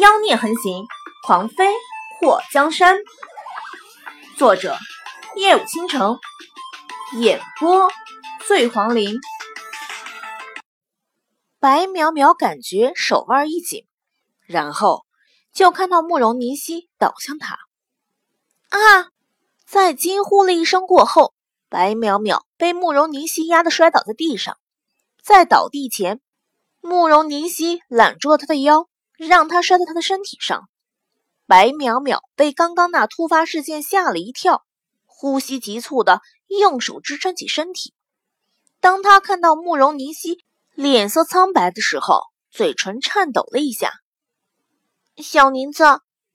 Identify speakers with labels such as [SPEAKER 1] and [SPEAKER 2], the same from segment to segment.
[SPEAKER 1] 妖孽横行，狂妃祸江山。作者：夜舞倾城，演播：醉黄林。白淼淼感觉手腕一紧，然后就看到慕容凝曦倒向他。啊！在惊呼了一声过后，白淼淼被慕容凝曦压得摔倒在地上。在倒地前，慕容凝曦揽住了他的腰。让他摔在他的身体上，白淼淼被刚刚那突发事件吓了一跳，呼吸急促的用手支撑起身体。当他看到慕容凝曦脸色苍白的时候，嘴唇颤抖了一下。小宁子，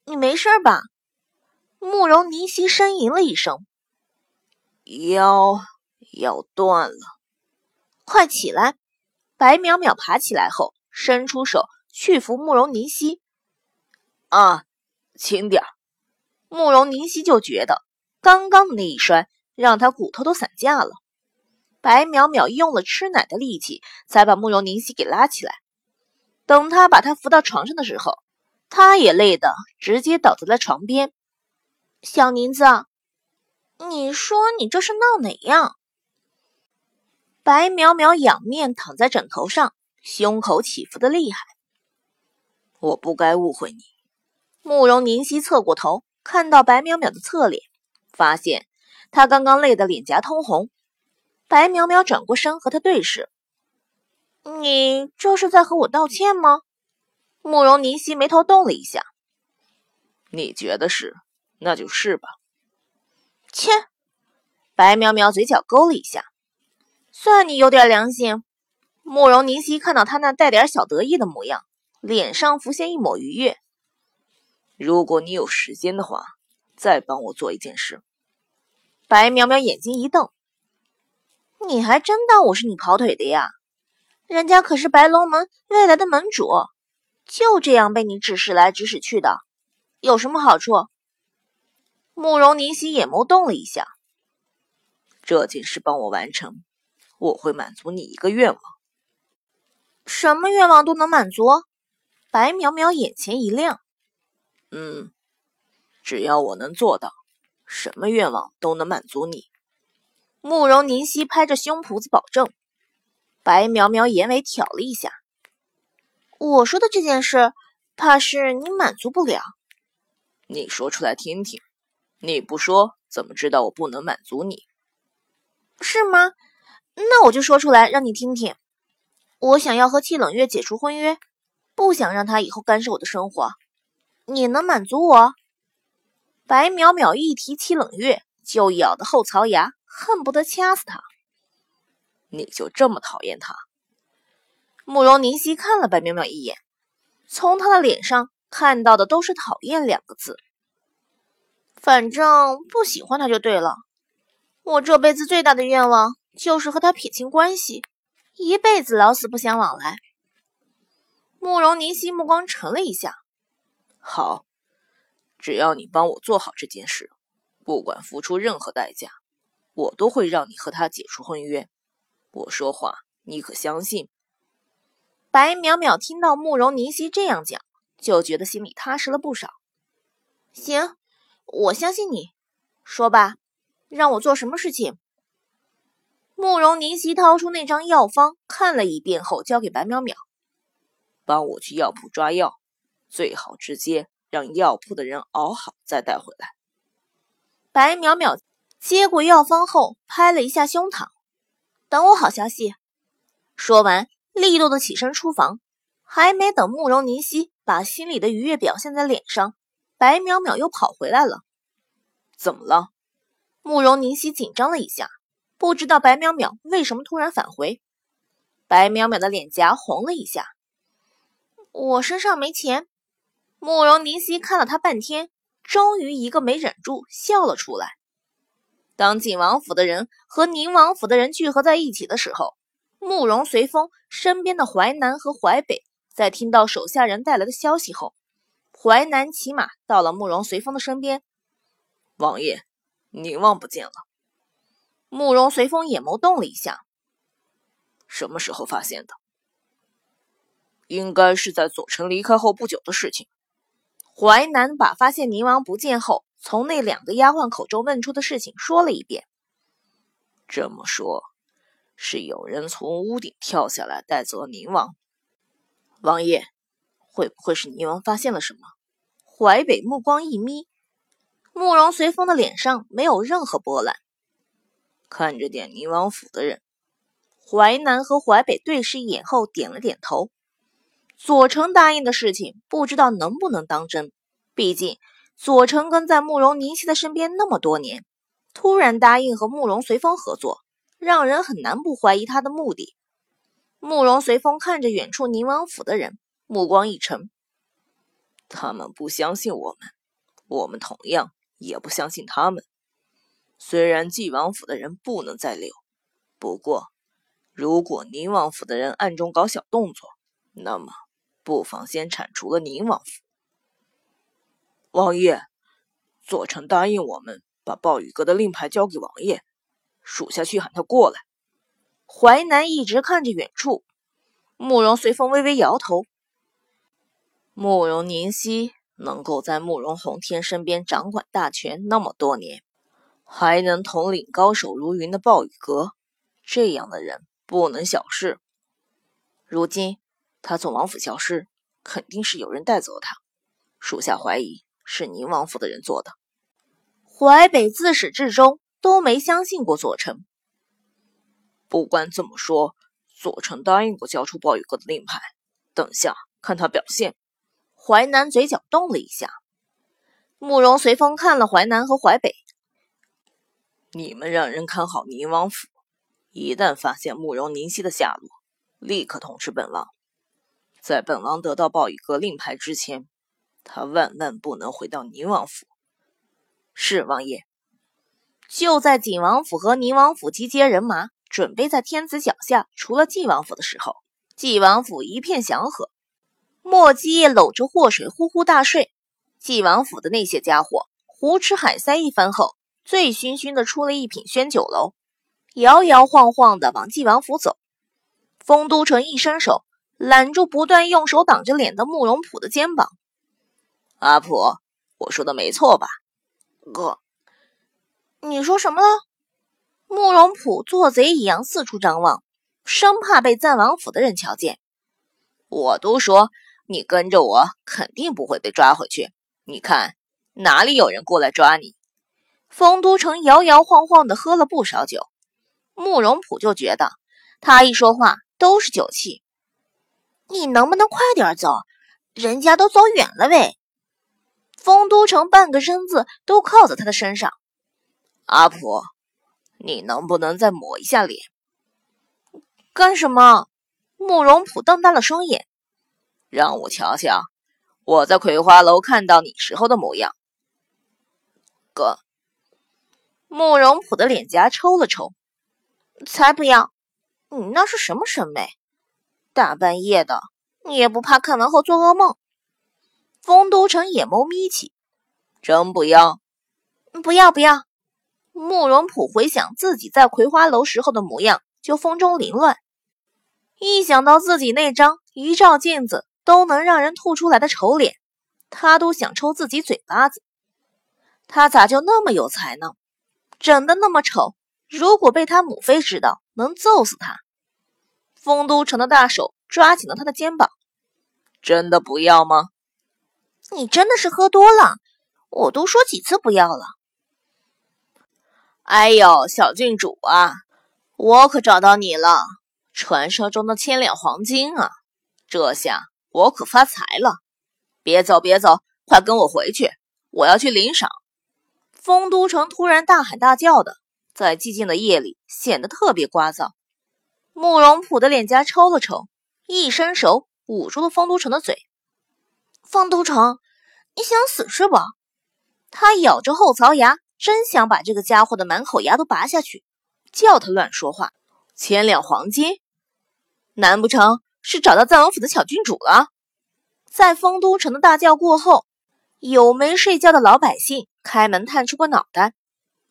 [SPEAKER 1] 你没事吧？慕容凝曦呻吟了一声，
[SPEAKER 2] 腰要断了，
[SPEAKER 1] 快起来！白淼淼爬起来后，伸出手。去扶慕容凝曦，
[SPEAKER 2] 啊，轻点儿。
[SPEAKER 1] 慕容凝曦就觉得刚刚的那一摔让他骨头都散架了。白淼淼用了吃奶的力气才把慕容凝曦给拉起来。等他把他扶到床上的时候，他也累得直接倒在了床边。小宁子，你说你这是闹哪样？白淼淼仰面躺在枕头上，胸口起伏的厉害。
[SPEAKER 2] 我不该误会你。
[SPEAKER 1] 慕容凝曦侧过头，看到白淼淼的侧脸，发现她刚刚累得脸颊通红。白淼淼转过身和他对视：“你这是在和我道歉吗？”慕容凝曦眉头动了一下：“
[SPEAKER 2] 你觉得是，那就是吧。”
[SPEAKER 1] 切！白淼淼嘴角勾了一下：“算你有点良心。”慕容凝曦看到他那带点小得意的模样。脸上浮现一抹愉悦。
[SPEAKER 2] 如果你有时间的话，再帮我做一件事。
[SPEAKER 1] 白淼淼眼睛一瞪：“你还真当我是你跑腿的呀？人家可是白龙门未来的门主，就这样被你指使来指使去的，有什么好处？”慕容凝曦眼眸动了一下：“
[SPEAKER 2] 这件事帮我完成，我会满足你一个愿望。
[SPEAKER 1] 什么愿望都能满足？”白苗苗眼前一亮，
[SPEAKER 2] 嗯，只要我能做到，什么愿望都能满足你。
[SPEAKER 1] 慕容宁熙拍着胸脯子保证。白苗苗眼尾挑了一下，我说的这件事，怕是你满足不了。
[SPEAKER 2] 你说出来听听，你不说怎么知道我不能满足你？
[SPEAKER 1] 是吗？那我就说出来让你听听。我想要和戚冷月解除婚约。不想让他以后干涉我的生活，你能满足我？白淼淼一提起冷月，就咬得后槽牙，恨不得掐死他。
[SPEAKER 2] 你就这么讨厌他？
[SPEAKER 1] 慕容凝曦看了白淼淼一眼，从他的脸上看到的都是讨厌两个字。反正不喜欢他就对了。我这辈子最大的愿望就是和他撇清关系，一辈子老死不相往来。慕容凝曦目光沉了一下。
[SPEAKER 2] 好，只要你帮我做好这件事，不管付出任何代价，我都会让你和他解除婚约。我说话，你可相信？
[SPEAKER 1] 白淼淼听到慕容凝曦这样讲，就觉得心里踏实了不少。行，我相信你。说吧，让我做什么事情？慕容凝曦掏出那张药方，看了一遍后，交给白淼淼。
[SPEAKER 2] 帮我去药铺抓药，最好直接让药铺的人熬好再带回来。
[SPEAKER 1] 白淼淼接过药方后，拍了一下胸膛，等我好消息。说完，利落的起身出房。还没等慕容凝曦把心里的愉悦表现在脸上，白淼淼又跑回来了。
[SPEAKER 2] 怎么了？
[SPEAKER 1] 慕容凝曦紧张了一下，不知道白淼淼为什么突然返回。白淼淼的脸颊红了一下。我身上没钱。慕容凝曦看了他半天，终于一个没忍住笑了出来。当景王府的人和宁王府的人聚合在一起的时候，慕容随风身边的淮南和淮北在听到手下人带来的消息后，淮南骑马到了慕容随风的身边。
[SPEAKER 2] 王爷，宁王不见了。
[SPEAKER 1] 慕容随风眼眸动了一下。
[SPEAKER 2] 什么时候发现的？应该是在左丞离开后不久的事情。
[SPEAKER 1] 淮南把发现宁王不见后，从那两个丫鬟口中问出的事情说了一遍。
[SPEAKER 2] 这么说，是有人从屋顶跳下来带走了宁王。
[SPEAKER 1] 王爷，会不会是宁王发现了什么？淮北目光一眯，慕容随风的脸上没有任何波澜。
[SPEAKER 2] 看着点宁王府的人，
[SPEAKER 1] 淮南和淮北对视一眼后点了点头。左丞答应的事情，不知道能不能当真。毕竟左丞跟在慕容宁熙的身边那么多年，突然答应和慕容随风合作，让人很难不怀疑他的目的。慕容随风看着远处宁王府的人，目光一沉。
[SPEAKER 2] 他们不相信我们，我们同样也不相信他们。虽然晋王府的人不能再留，不过如果宁王府的人暗中搞小动作，那么。不妨先铲除了宁王府。王爷，左丞答应我们把暴雨阁的令牌交给王爷，属下去喊他过来。
[SPEAKER 1] 淮南一直看着远处，慕容随风微微摇头。
[SPEAKER 2] 慕容宁熙能够在慕容宏天身边掌管大权那么多年，还能统领高手如云的暴雨阁，这样的人不能小视。如今。他从王府消失，肯定是有人带走他。属下怀疑是宁王府的人做的。
[SPEAKER 1] 淮北自始至终都没相信过左丞。
[SPEAKER 2] 不管怎么说，左丞答应过交出暴雨阁的令牌。等下看他表现。
[SPEAKER 1] 淮南嘴角动了一下。慕容随风看了淮南和淮北，
[SPEAKER 2] 你们让人看好宁王府，一旦发现慕容宁熙的下落，立刻通知本王。在本王得到暴雨阁令牌之前，他万万不能回到宁王府。
[SPEAKER 1] 是王爷。就在景王府和宁王府集结人马，准备在天子脚下除了晋王府的时候，晋王府一片祥和。莫基业搂着祸水呼呼大睡。晋王府的那些家伙胡吃海塞一番后，醉醺醺的出了一品轩酒楼，摇摇晃晃的往晋王府走。丰都城一伸手。揽住不断用手挡着脸的慕容普的肩膀，
[SPEAKER 2] 阿普，我说的没错吧？
[SPEAKER 1] 哥，你说什么了？慕容普做贼一样四处张望，生怕被赞王府的人瞧见。
[SPEAKER 2] 我都说你跟着我肯定不会被抓回去，你看哪里有人过来抓你？
[SPEAKER 1] 丰都城摇摇晃晃的喝了不少酒，慕容普就觉得他一说话都是酒气。你能不能快点走？人家都走远了喂。丰都城半个身子都靠在他的身上。
[SPEAKER 2] 阿普，你能不能再抹一下脸？
[SPEAKER 1] 干什么？慕容普瞪大了双眼，
[SPEAKER 2] 让我瞧瞧我在葵花楼看到你时候的模样。
[SPEAKER 1] 哥，慕容普的脸颊抽了抽，才不要！你那是什么审美？大半夜的，你也不怕看完后做噩梦？丰都城眼眸眯起，
[SPEAKER 2] 真不要？
[SPEAKER 1] 不要不要！慕容普回想自己在葵花楼时候的模样，就风中凌乱。一想到自己那张一照镜子都能让人吐出来的丑脸，他都想抽自己嘴巴子。他咋就那么有才呢？整的那么丑，如果被他母妃知道，能揍死他。丰都城的大手抓紧了他的肩膀，
[SPEAKER 2] 真的不要吗？
[SPEAKER 1] 你真的是喝多了，我都说几次不要了。
[SPEAKER 2] 哎呦，小郡主啊，我可找到你了，传说中的千两黄金啊！这下我可发财了。别走，别走，快跟我回去，我要去领赏。
[SPEAKER 1] 丰都城突然大喊大叫的，在寂静的夜里显得特别聒噪。慕容普的脸颊抽了抽，一伸手捂住了丰都城的嘴。丰都城，你想死是吧？他咬着后槽牙，真想把这个家伙的满口牙都拔下去，叫他乱说话。
[SPEAKER 2] 千两黄金，难不成是找到赞王府的小郡主了？
[SPEAKER 1] 在丰都城的大叫过后，有没睡觉的老百姓开门探出个脑袋。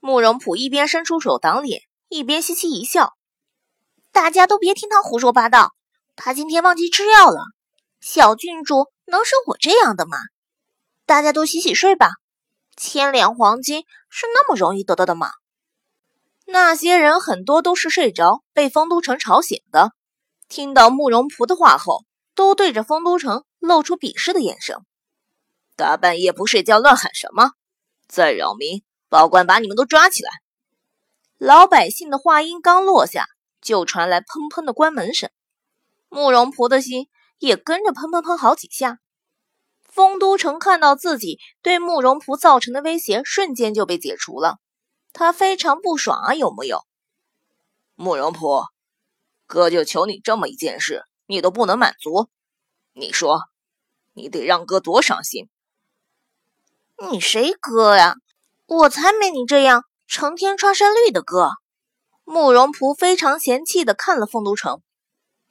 [SPEAKER 1] 慕容普一边伸出手挡脸，一边嘻嘻一笑。大家都别听他胡说八道，他今天忘记吃药了。小郡主能是我这样的吗？大家都洗洗睡吧。千两黄金是那么容易得到的吗？那些人很多都是睡着，被丰都城吵醒的。听到慕容仆的话后，都对着丰都城露出鄙视的眼神。
[SPEAKER 2] 大半夜不睡觉，乱喊什么？再扰民，保官把你们都抓起来！
[SPEAKER 1] 老百姓的话音刚落下，就传来砰砰的关门声。慕容仆的心也跟着砰砰砰好几下。丰都城看到自己对慕容仆造成的威胁瞬间就被解除了，他非常不爽啊！有木有？
[SPEAKER 2] 慕容仆，哥就求你这么一件事，你都不能满足？你说，你得让哥多伤心？
[SPEAKER 1] 你谁哥呀？我才没你这样成天穿山绿的哥！慕容仆非常嫌弃的看了丰都城，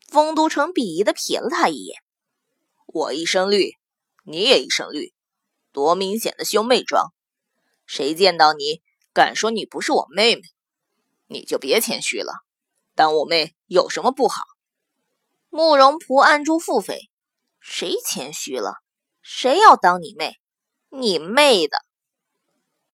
[SPEAKER 1] 丰都城鄙夷的瞥了他一眼。
[SPEAKER 2] 我一身绿。你也一身绿，多明显的兄妹装！谁见到你敢说你不是我妹妹？你就别谦虚了，当我妹有什么不好？
[SPEAKER 1] 慕容仆按住腹诽：谁谦虚了？谁要当你妹？你妹的！